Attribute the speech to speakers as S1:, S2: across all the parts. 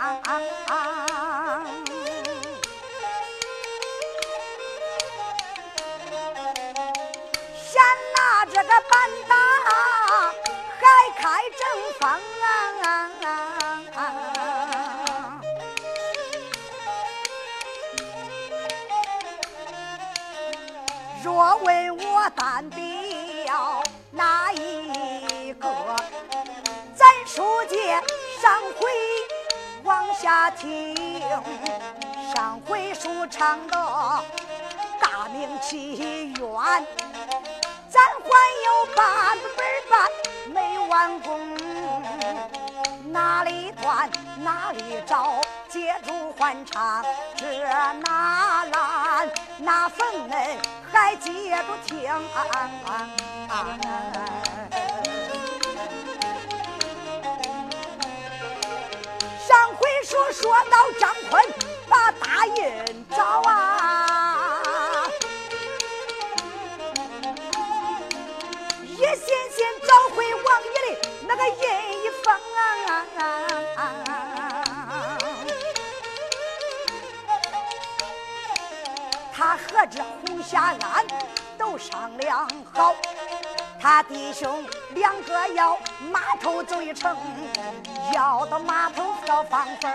S1: 先拿这个板打，还开正风。若问我单表哪一个，咱书接上回下听，上回书唱的大明起源，咱还有半本半没完工，哪里断哪里找，接住欢唱这哪烂哪缝嫩。还接着听，说说到张坤把大印找啊，一心心找回王爷的那个印一封啊。他和这红霞安都商量好，他弟兄两个要码头走一程，要到码头找方凤，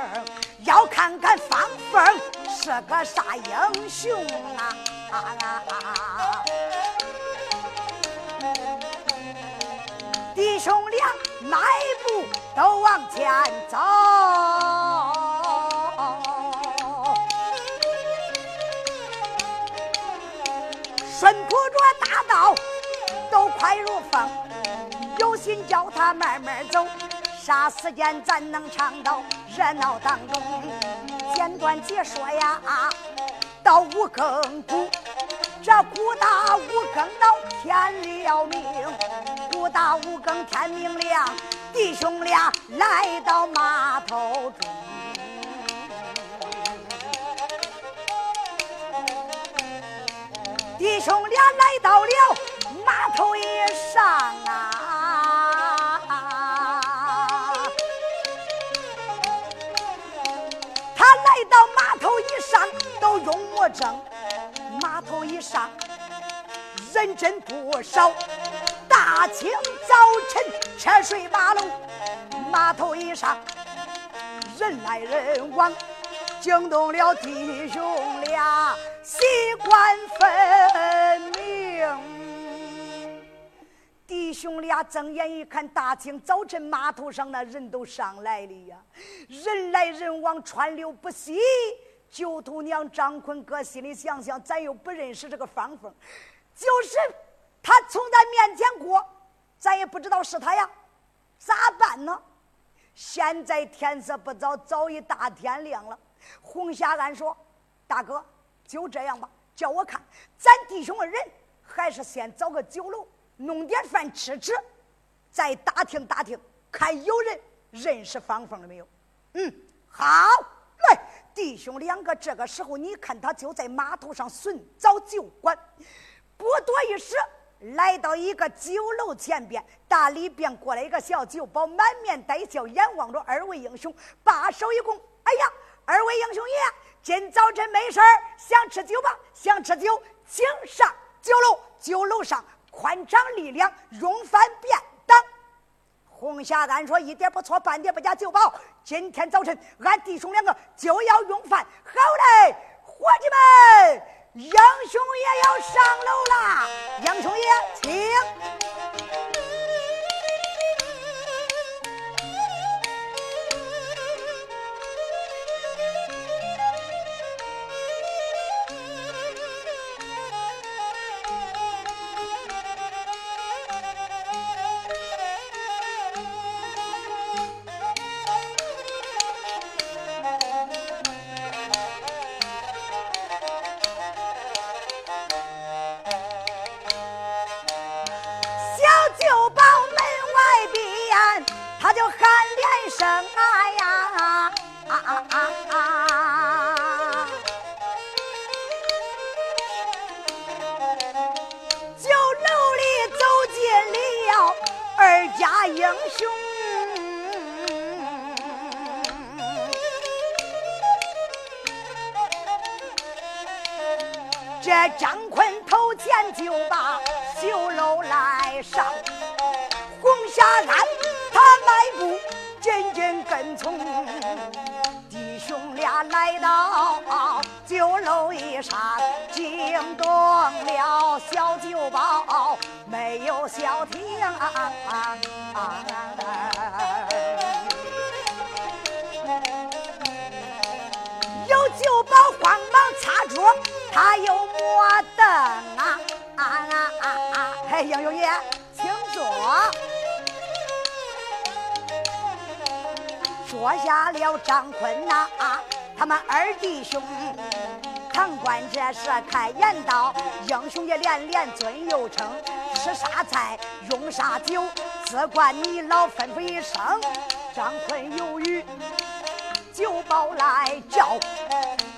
S1: 要看看方凤是个啥英雄啊！弟兄俩迈步都往前走。顺铺着大道都快如风，有心叫他慢慢走，啥时间咱能唱到热闹当中？简短解说呀，到五更鼓，这鼓打五更到天了明，鼓打五更天明亮，弟兄俩来到码头中。弟兄俩来到了码头一上啊，他来到码头一上都用我证，码头一上人真不少，大清早晨车水马龙，码头一上人来人往。惊动了弟兄俩，习惯分兄俩睁眼一看，大清早晨码头上那人都上来了呀，人来人往，川流不息。九头娘张坤哥心里想想，咱又不认识这个方凤，就是他从咱面前过，咱也不知道是他呀，咋办呢？现在天色不早，早已大天亮了。红霞安说：“大哥，就这样吧，叫我看，咱弟兄二人还是先找个酒楼弄点饭吃吃，再打听打听，看有人认识方凤了没有。”嗯，好，来，弟兄两个，这个时候你看他就在码头上寻找酒馆，不多一时，来到一个酒楼前边，大里边过来一个小酒保，满面带笑，眼望着二位英雄，把手一拱，哎呀！二位英雄爷，今早晨没事，想吃酒吧？想吃酒，请上酒楼。酒楼上宽敞力量，用饭便当。红霞单说：“一点不错，半点不假。就保，今天早晨俺弟兄两个就要用饭。好嘞，伙计们，英雄也要上楼啦！英雄爷，请。”从，弟兄俩来到酒楼一上，惊动了小酒保，没有消停。有酒保慌忙擦桌。他又没灯啊啊啊啊啊！嘿，杨永爷，请坐。说下了张坤呐，他们二弟兄，堂官这是开言道：英雄也连连尊又称，吃啥菜用啥酒，只管你老吩咐一声。张坤有语，酒保来叫。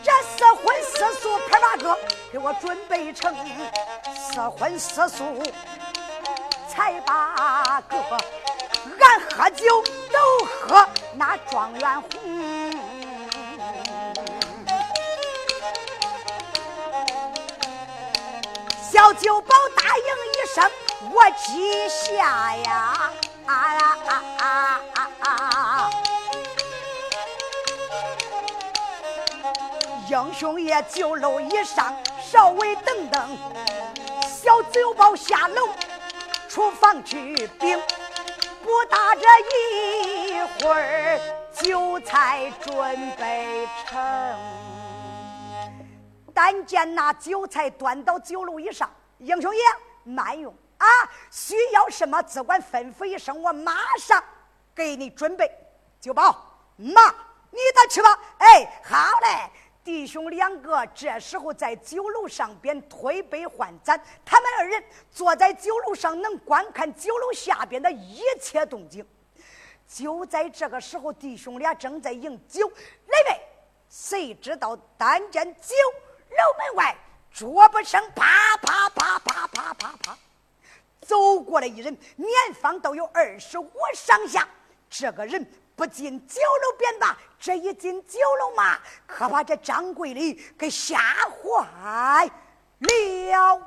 S1: 这四荤四素，拍八个给我准备成四荤四素，才八个。喝酒都喝那状元红。小酒保答应一声，我记下呀。啊啊啊啊啊啊！英雄爷酒楼一上，稍微等等，小酒保下楼，厨房去禀。不大这一会儿，酒菜准备成。但见那酒菜端到酒楼以上，英雄爷慢用啊！需要什么，只管吩咐一声，我马上给你准备。酒保，妈，你的去吧。哎，好嘞。弟兄两个这时候在酒楼上边推杯换盏，他们二人坐在酒楼上，能观看酒楼下边的一切动静。就在这个时候，弟兄俩正在饮酒，来位，谁知道单见酒楼门外桌不声啪啪啪啪啪啪啪，走过来一人，年方都有二十五上下，这个人。不进酒楼便罢，这一进酒楼嘛，可把这掌柜的给吓坏了。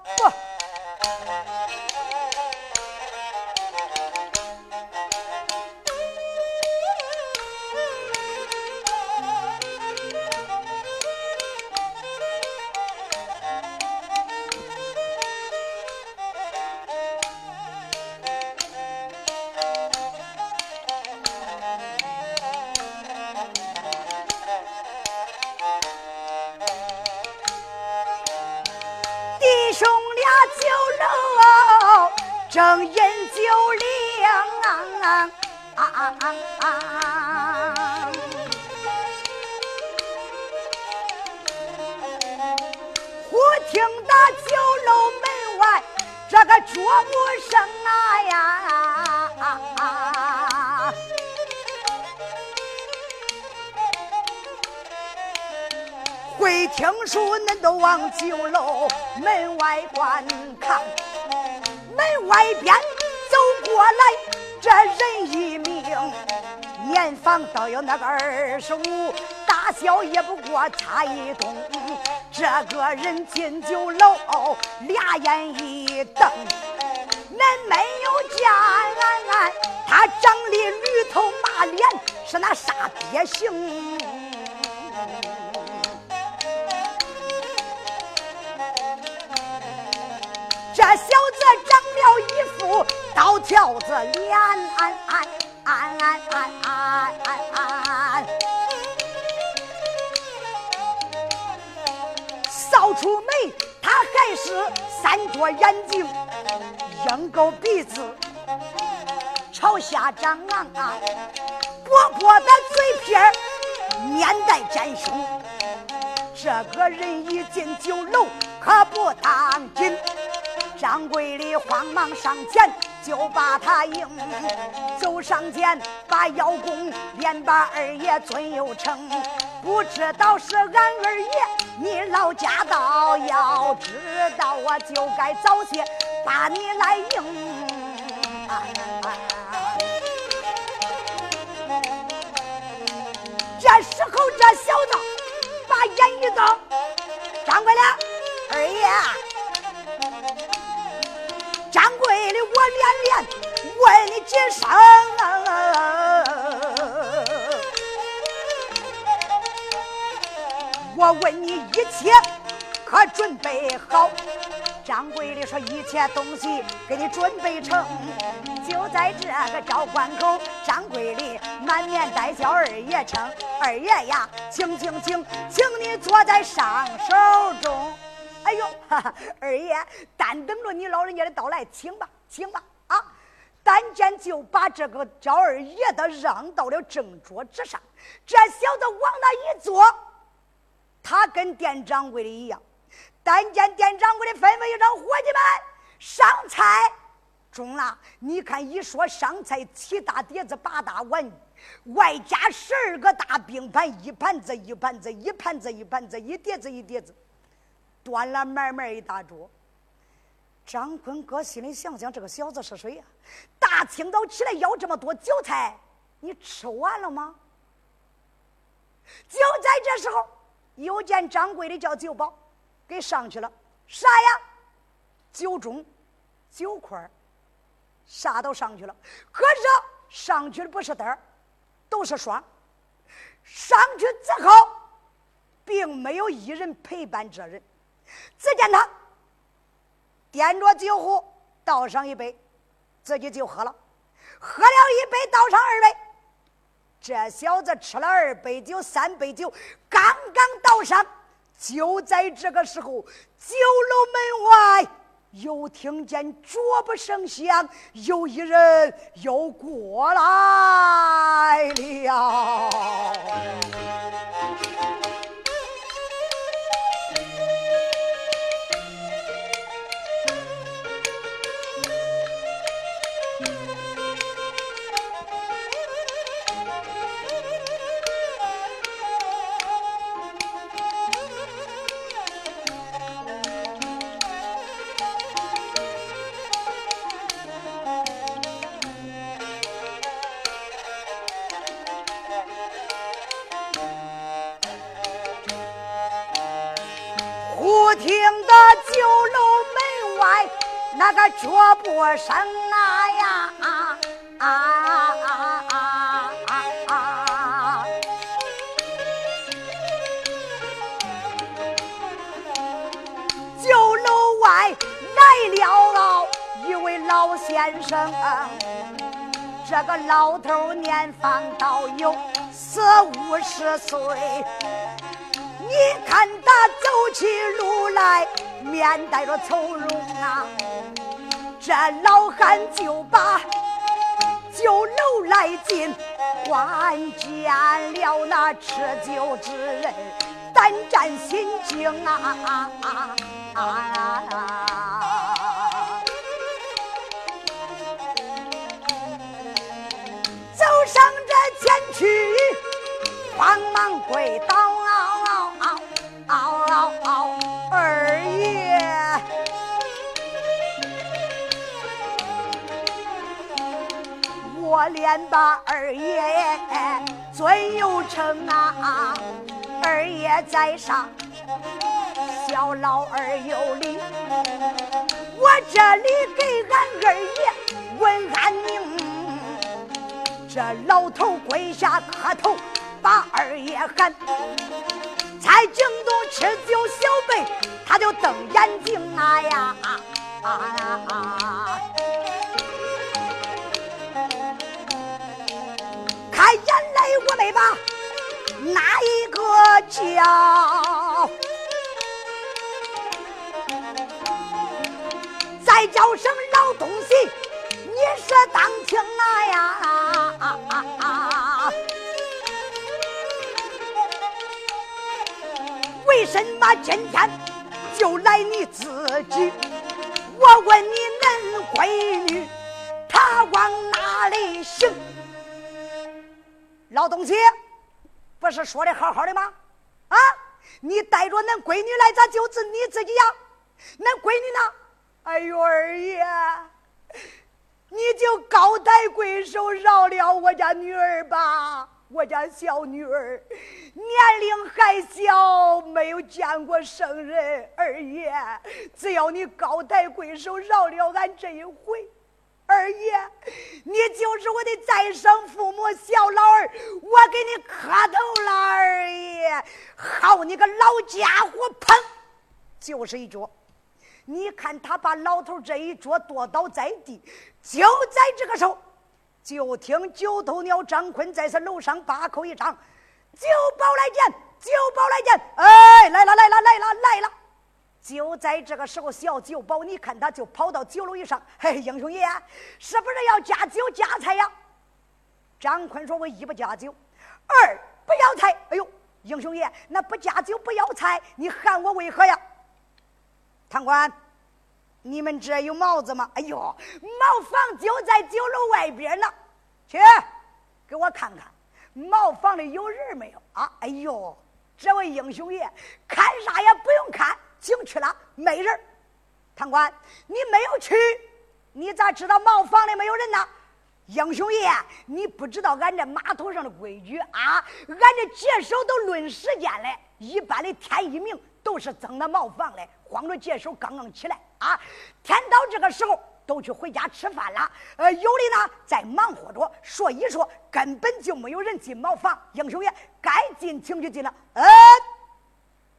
S1: 酒楼门外观看。门外边走过来这人。一名，年方倒有那个二十五，大小也不过差一冬。这个人。进酒楼，俩眼一瞪，恁没有见他长得驴头马脸，是那啥鳖形？这小子长了一副刀条子脸，扫出眉，他还是三角眼睛，鹰钩鼻子朝下长，薄薄的嘴皮儿，面带沾凶。这个人一进酒楼，可不当紧。掌柜的慌忙上前，就把他迎，走上前把邀功，连把二爷尊又称。不知道是俺二爷，你老驾到，要知道啊，就该早些把你来迎。这时候这小子把眼一瞪，掌柜的，二爷。为了，我连连问你几声，我问你一切可准备好？掌柜的说：“一切东西给你准备成，就在这个招关口。”掌柜的满面带笑，二爷称：“二爷呀，请请请，请你坐在上手中。”哎呦，哈哈，二爷，单等着你老人家的到来，请吧，请吧。啊，单见就把这个赵二爷的让到了正桌之上。这小子往那一坐，他跟店掌柜的一样。单见店掌柜的吩咐一声：“伙计们，上菜！”中了。你看，一说上菜，七大碟子，八大碗，外加十二个大冰盘，一盘子一盘子，一盘子一盘子，一碟子一碟子，端了满满一大桌。张坤哥心里想想：这个小子是谁呀？大清早起来要这么多酒菜，你吃完了吗？就在这时候，又见掌柜的叫酒保。给上去了，啥呀？酒盅、酒块啥都上去了。可是上去的不是单，都是双。上去之后，并没有一人陪伴这人。只见他点着酒壶，倒上一杯，自己就喝了。喝了一杯，倒上二杯。这小子吃了二杯酒，三杯酒，刚刚倒上。就在这个时候，酒楼门外又听见脚步声响，有一人又过来了。脚步声啊呀啊啊啊啊啊啊！酒楼外来了一位老先生，这个老头年方到有四五十岁，你看他走起路来面带着愁容啊。这老汉就把酒楼来进，关见了那吃酒之人，胆战心惊啊！走上这前去，慌忙跪倒。我连把二爷尊有称啊，二爷在上，小老二有礼。我这里给俺二爷问安宁，这老头跪下磕头，把二爷喊。才惊动吃酒小辈，他就瞪眼睛啊呀啊！看眼来，我没把哪一个叫？再叫声老东西，你是当亲啊呀？为什么今天就来你自己？我问你，恁闺女她往哪里行？老东西，不是说的好好的吗？啊，你带着恁闺女来，咋就是你自己呀？恁闺女呢？哎呦，二爷，你就高抬贵手饶了我家女儿吧！我家小女儿年龄还小，没有见过圣人。二爷，只要你高抬贵手，饶了俺这一回。二爷，你就是我的再生父母，小老儿，我给你磕头了。二爷，好你个老家伙，砰，就是一脚。你看他把老头这一脚跺倒在地，就在这个时候。就听九头鸟张坤在是楼上把口一张：“九宝来见，九宝来见！”哎，来了，来了，来了，来了！就在这个时候，小九宝，你看他就跑到酒楼以上：“嘿，英雄爷，是不是要加酒加菜呀？”张坤说：“我一不加酒，二不要菜。”哎呦，英雄爷，那不加酒不要菜，你喊我为何呀？贪官。你们这有帽子吗？哎呦，茅房就在酒楼外边呢，去给我看看茅房里有人没有啊？哎呦，这位英雄爷，看啥也不用看，进去了没人。堂官，你没有去，你咋知道茅房里没有人呢？英雄爷，你不知道俺这码头上的规矩啊？俺这解手都论时间嘞，一般的天一明都是增到茅房嘞。慌着解手刚刚起来啊，天到这个时候都去回家吃饭了。呃，有的呢在忙活着，说一说根本就没有人进茅房。英雄爷该进请就进了。嗯，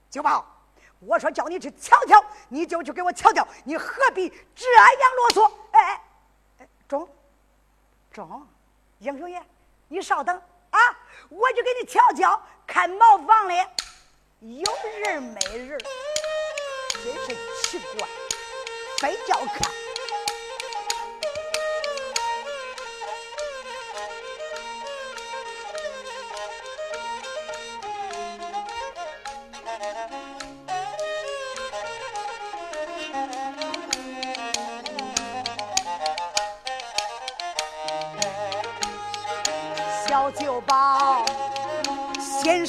S1: 九宝，我说叫你去瞧瞧，你就去给我瞧瞧，你何必这样啰嗦？哎哎，中中，英雄爷，你稍等啊，我就给你瞧瞧，看茅房里有人没人。真是奇怪，非叫看。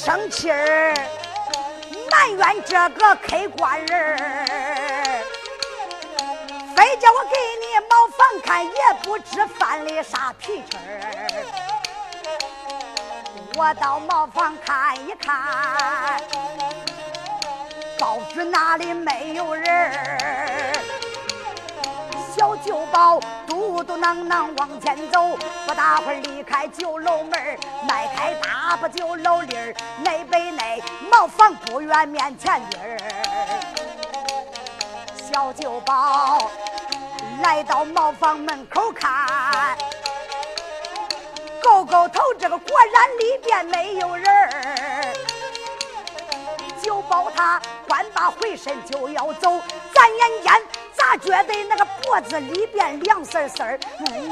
S1: 生气儿。埋怨这个开官人儿非叫我给你茅房看，也不知犯了啥脾气儿。我到茅房看一看，报纸那里没有人儿小酒保嘟嘟囔囔往前走，不大会离开酒楼门迈开大步酒楼里儿，内北内茅房不远面前儿。小酒保来到茅房门口看，勾勾头，这个果然里边没有人儿。保他官把回身就要走，转眼间。咋觉得那个脖子里边凉丝丝儿？哎呦！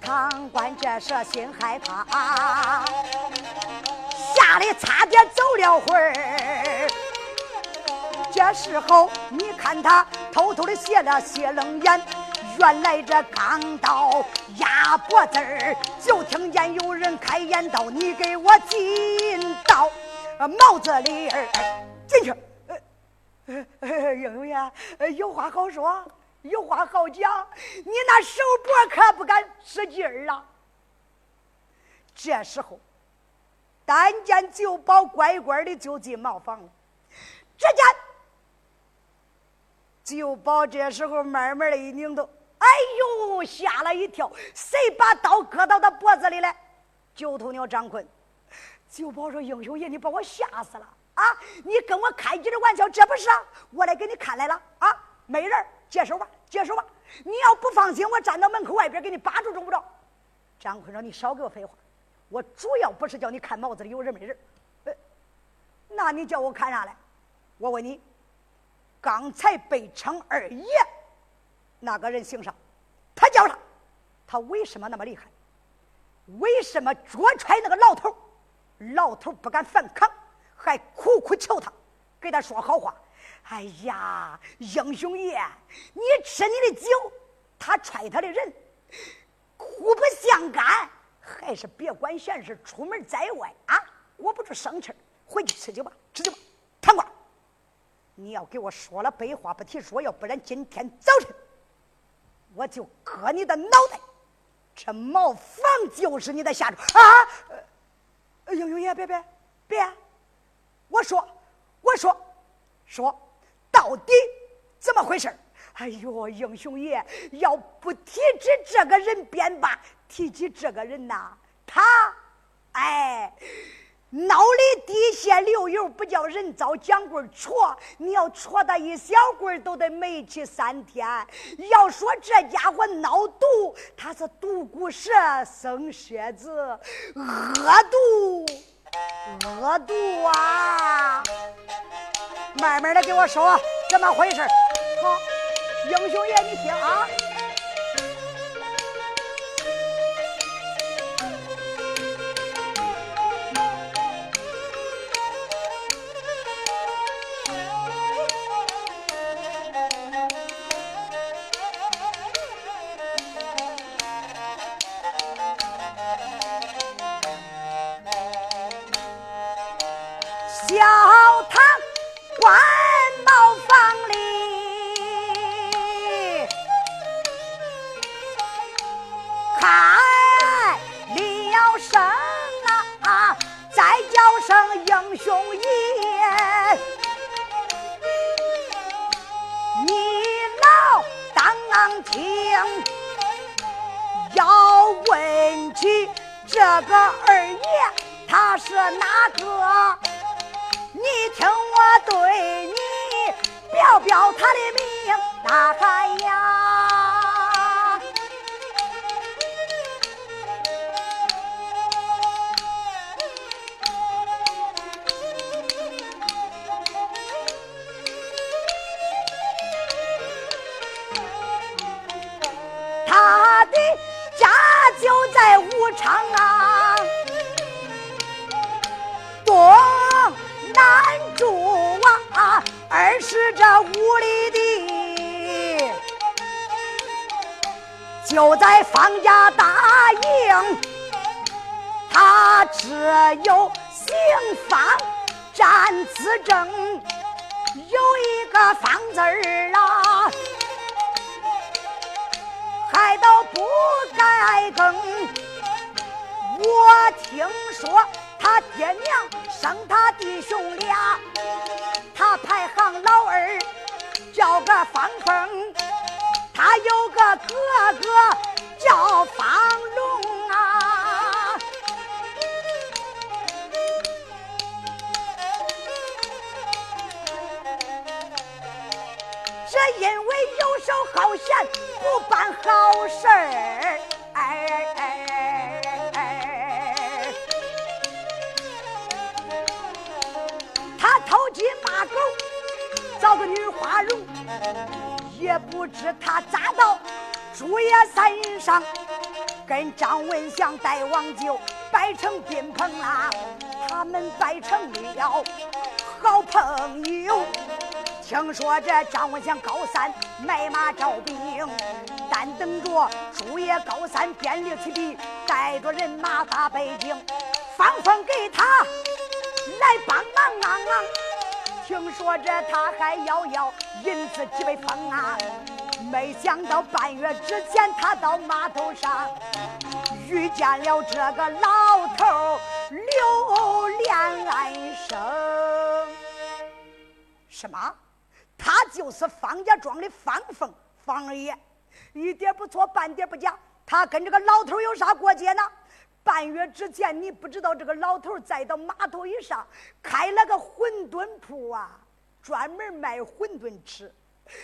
S1: 堂官这时心害怕，吓得差点走了魂儿。这时候你看他偷偷的斜了斜楞眼，原来这刚到压脖子儿，就听见有人开言道：“你给我进到啊帽子里儿进去。”英雄爷，有话好说，有话好讲，你那手脖可不敢使劲儿啊。这时候，单见九保乖乖的就进茅房了。只见九保这时候慢慢的一拧头，哎呦，吓了一跳，谁把刀搁到他脖子里了？九头鸟张坤。就保说：“英雄爷，你把我吓死了。”啊！你跟我开几个玩笑？这不是啊！我来给你看来了啊！没人，接手吧，接手吧！你要不放心，我站到门口外边给你把住，中不着。张坤说：“你少给我废话，我主要不是叫你看帽子里有人没人。呃，那你叫我看啥嘞？我问你，刚才被称二爷那个人姓啥？他叫啥？他为什么那么厉害？为什么捉踹那个老头？老头不敢反抗？”还苦苦求他，给他说好话。哎呀，英雄爷，你吃你的酒，他踹他的人，互不相干，还是别管闲事，出门在外啊！我不住生气回去吃酒吧，吃酒吧。堂官，你要给我说了白话不提说，要不然今天早晨我就割你的脑袋。这茅房就是你的下场啊！英雄爷，别别别！我说，我说，说，到底怎么回事？哎呦，英雄爷，要不提起这个人便罢，提起这个人呐，他，哎。脑里滴血流油，不叫人遭蒋棍戳。你要戳他一小棍都得没气三天。要说这家伙脑毒，他是毒骨蛇生蝎子，恶毒，恶毒啊！慢慢的给我说，怎么回事？好，英雄爷，你听啊。长啊。多难住啊而是这屋里的就在方家大营他只有姓方占字正有一个方字啊。还都不改更我听说他爹娘生他弟兄俩，他排行老二，叫个方凤。他有个哥哥跟张文祥、戴王就摆成宾朋啦。他们摆成了好朋友。听说这张文祥高三买马招兵，但等着朱爷高三便立起笔，带着人马打北京。放风给他来帮忙啊！听说这他还要要。银子几位封啊！没想到半月之前，他到码头上遇见了这个老头刘连安生。什么？他就是方家庄的方凤方二爷，一点不错，半点不假。他跟这个老头有啥过节呢？半月之前，你不知道这个老头再到码头一上开了个馄饨铺啊！专门卖馄饨吃，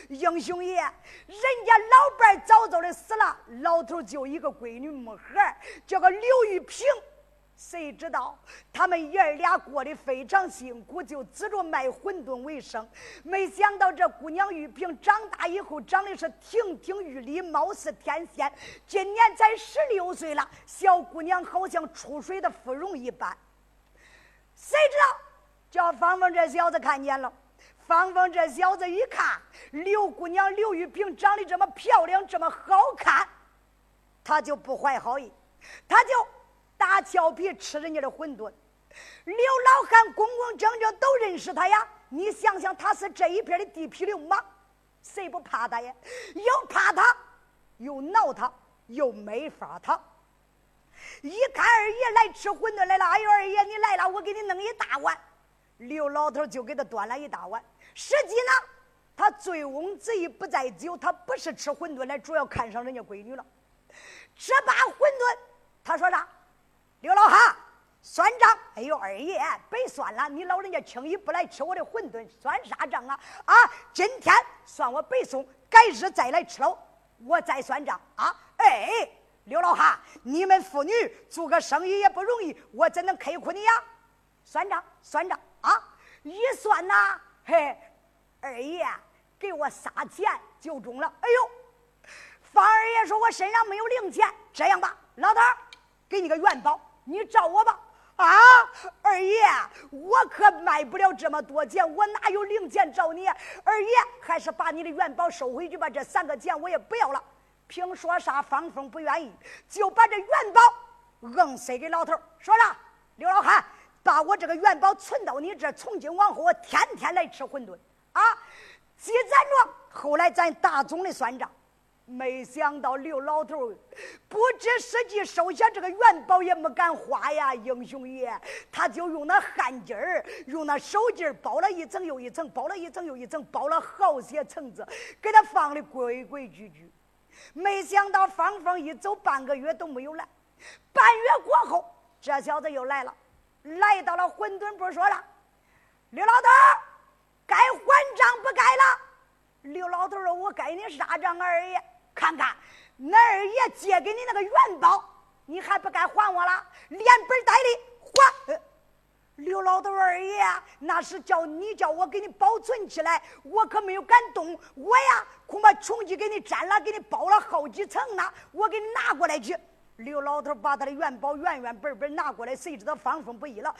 S1: 英雄爷，人家老伴早早的死了，老头就一个闺女没孩叫个刘玉萍。谁知道他们爷儿俩过得非常辛苦，就指着卖馄饨为生。没想到这姑娘玉萍长大以后，长得是亭亭玉立，貌似天仙。今年才十六岁了，小姑娘好像出水的芙蓉一般。谁知道叫芳芳这小子看见了。芳芳这小子一看刘姑娘刘玉萍长得这么漂亮，这么好看，他就不怀好意，他就打俏皮吃人家的馄饨。刘老汉公公正正都认识他呀，你想想，他是这一片的地痞流氓，谁不怕他呀？又怕他，又闹他，又没法他。一看二爷来吃馄饨来了，哎呦，二爷你来了，我给你弄一大碗。刘老头就给他端了一大碗。实际呢，他醉翁之意不在酒，他不是吃馄饨来，主要看上人家闺女了。这把馄饨，他说啥？刘老汉算账！哎呦，二爷别算了，你老人家轻易不来吃我的馄饨，算啥账啊？啊，今天算我白送，改日再来吃了，我再算账啊！哎。刘老汉，你们父女做个生意也不容易，我怎能开苦你呀？算账，算账啊！一算呐，嘿，二爷给我仨钱就中了。哎呦，方二爷说我身上没有零钱，这样吧，老头给你个元宝，你找我吧。啊，二爷，我可卖不了这么多钱，我哪有零钱找你？二爷，还是把你的元宝收回去吧，这三个钱我也不要了。凭说啥？方凤不愿意，就把这元宝硬塞给老头说啥：“刘老汉，把我这个元宝存到你这，从今往后我天天来吃馄饨啊！”记咱着，后来咱大总的算账，没想到刘老头不知实际收下这个元宝也没敢花呀，英雄爷，他就用那汗劲儿，用那手劲儿包了一层又一层，包了一层又一层，包了好些层子，给他放的规规矩矩。没想到芳芳一走半个月都没有来，半月过后，这小子又来了，来到了馄饨铺，说了：“刘老头，该还账不该了。”刘老头说：“我该你啥账，二爷？看看，那二爷借给你那个元宝，你还不该还我了？连本带利还。”刘老头二爷，那是叫你叫我给你保存起来，我可没有敢动。我呀，恐怕重去给你粘了，给你包了好几层呢。我给你拿过来去。刘老头把他的元宝原原本本拿过来，谁知道方风不依了，